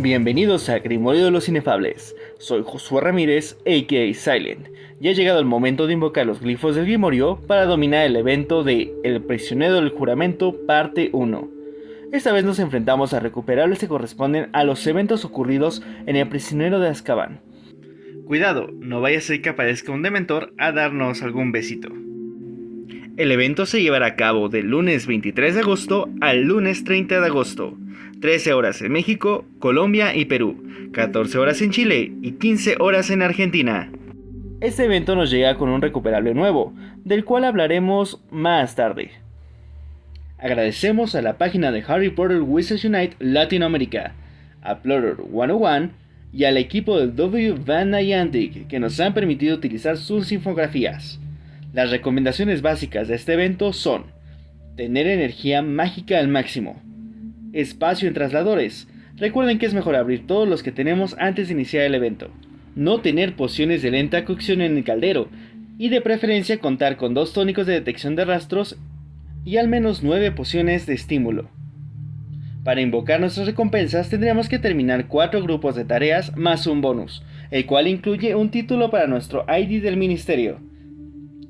Bienvenidos a Grimorio de los Inefables. Soy Josué Ramírez, a.k.a. Silent. Ya ha llegado el momento de invocar los glifos del Grimorio para dominar el evento de El prisionero del juramento, parte 1. Esta vez nos enfrentamos a recuperables que corresponden a los eventos ocurridos en El prisionero de Azkaban. Cuidado, no vaya a ser que aparezca un dementor a darnos algún besito. El evento se llevará a cabo del lunes 23 de agosto al lunes 30 de agosto. 13 horas en México, Colombia y Perú, 14 horas en Chile y 15 horas en Argentina. Este evento nos llega con un recuperable nuevo, del cual hablaremos más tarde. Agradecemos a la página de Harry Potter Wizards Unite Latinoamérica, a Plotter 101 y al equipo de W Van Niantic que nos han permitido utilizar sus infografías. Las recomendaciones básicas de este evento son tener energía mágica al máximo, espacio en trasladores. Recuerden que es mejor abrir todos los que tenemos antes de iniciar el evento. No tener pociones de lenta cocción en el caldero. Y de preferencia contar con dos tónicos de detección de rastros y al menos 9 pociones de estímulo. Para invocar nuestras recompensas tendríamos que terminar 4 grupos de tareas más un bonus, el cual incluye un título para nuestro ID del ministerio.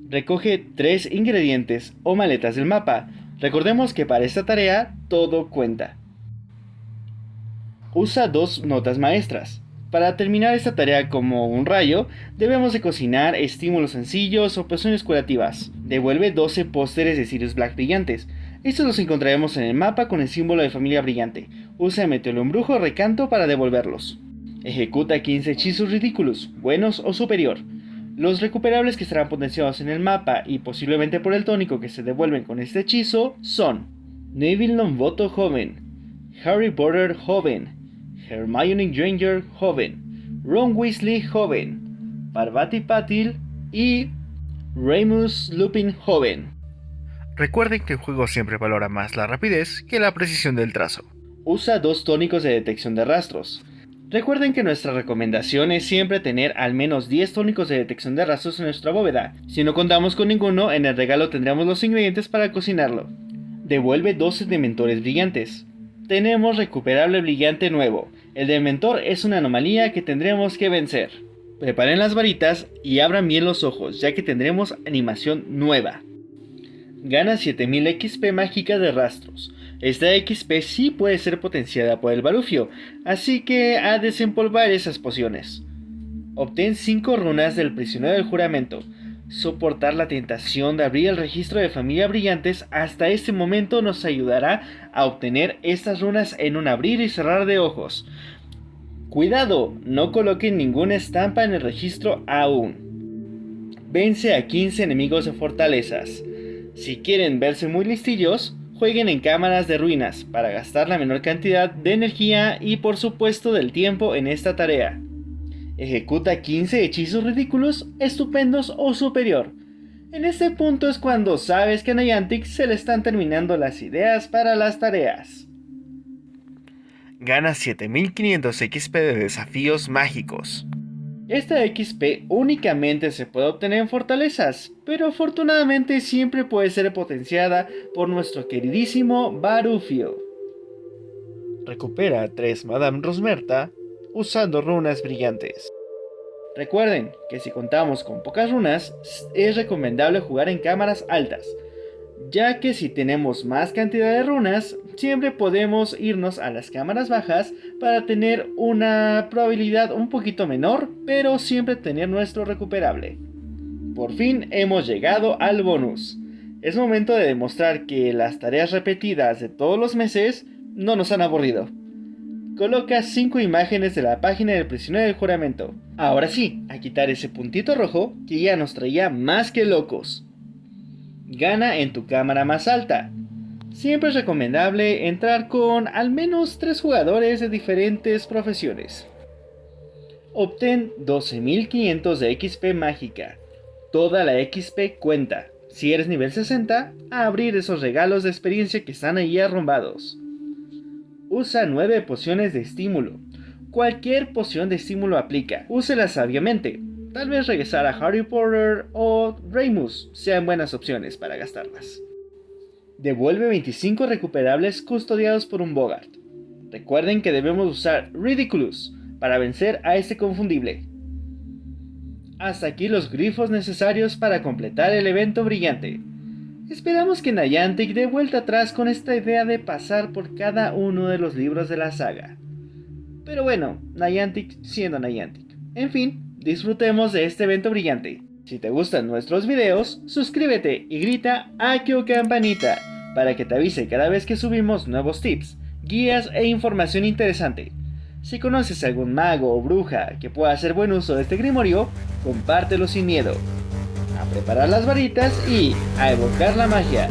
Recoge 3 ingredientes o maletas del mapa, Recordemos que para esta tarea todo cuenta. Usa dos notas maestras. Para terminar esta tarea como un rayo, debemos de cocinar estímulos sencillos o pociones curativas. Devuelve 12 pósteres de Sirius Black brillantes. Estos los encontraremos en el mapa con el símbolo de familia brillante. Usa Meteoro Embrujo Recanto para devolverlos. Ejecuta 15 hechizos ridículos, buenos o superior. Los recuperables que estarán potenciados en el mapa y posiblemente por el tónico que se devuelven con este hechizo son Neville Longbottom joven, Harry Potter joven, Hermione Granger joven, Ron Weasley joven, Parvati Patil y Remus Lupin joven. Recuerden que el juego siempre valora más la rapidez que la precisión del trazo. Usa dos tónicos de detección de rastros. Recuerden que nuestra recomendación es siempre tener al menos 10 tónicos de detección de rastros en nuestra bóveda. Si no contamos con ninguno, en el regalo tendremos los ingredientes para cocinarlo. Devuelve 12 dementores brillantes. Tenemos recuperable brillante nuevo. El dementor es una anomalía que tendremos que vencer. Preparen las varitas y abran bien los ojos, ya que tendremos animación nueva. Gana 7000 XP mágica de rastros. Esta XP sí puede ser potenciada por el Barufio, así que a desempolvar esas pociones. Obtén 5 runas del prisionero del juramento. Soportar la tentación de abrir el registro de familia brillantes hasta este momento nos ayudará a obtener estas runas en un abrir y cerrar de ojos. Cuidado, no coloquen ninguna estampa en el registro aún. Vence a 15 enemigos de fortalezas. Si quieren verse muy listillos, jueguen en cámaras de ruinas para gastar la menor cantidad de energía y por supuesto del tiempo en esta tarea. Ejecuta 15 hechizos ridículos, estupendos o superior. En este punto es cuando sabes que a Niantic se le están terminando las ideas para las tareas. Gana 7500 XP de desafíos mágicos. Esta XP únicamente se puede obtener en fortalezas, pero afortunadamente siempre puede ser potenciada por nuestro queridísimo Barufio. Recupera 3 Madame Rosmerta usando runas brillantes. Recuerden que si contamos con pocas runas, es recomendable jugar en cámaras altas, ya que si tenemos más cantidad de runas, siempre podemos irnos a las cámaras bajas para tener una probabilidad un poquito menor, pero siempre tener nuestro recuperable. Por fin hemos llegado al bonus. Es momento de demostrar que las tareas repetidas de todos los meses no nos han aburrido. Coloca 5 imágenes de la página del prisionero del juramento. Ahora sí, a quitar ese puntito rojo que ya nos traía más que locos. Gana en tu cámara más alta. Siempre es recomendable entrar con al menos 3 jugadores de diferentes profesiones. Obtén 12.500 de XP mágica. Toda la XP cuenta. Si eres nivel 60, a abrir esos regalos de experiencia que están ahí arrombados. Usa 9 pociones de estímulo. Cualquier poción de estímulo aplica. Úsela sabiamente. Tal vez regresar a Harry Potter o Raymus sean buenas opciones para gastarlas. Devuelve 25 recuperables custodiados por un Bogart. Recuerden que debemos usar Ridiculous para vencer a este confundible. Hasta aquí los grifos necesarios para completar el evento brillante. Esperamos que Niantic dé vuelta atrás con esta idea de pasar por cada uno de los libros de la saga. Pero bueno, Niantic siendo Niantic. En fin, disfrutemos de este evento brillante. Si te gustan nuestros videos, suscríbete y grita Akio Campanita para que te avise cada vez que subimos nuevos tips, guías e información interesante. Si conoces algún mago o bruja que pueda hacer buen uso de este grimorio, compártelo sin miedo. A preparar las varitas y a evocar la magia.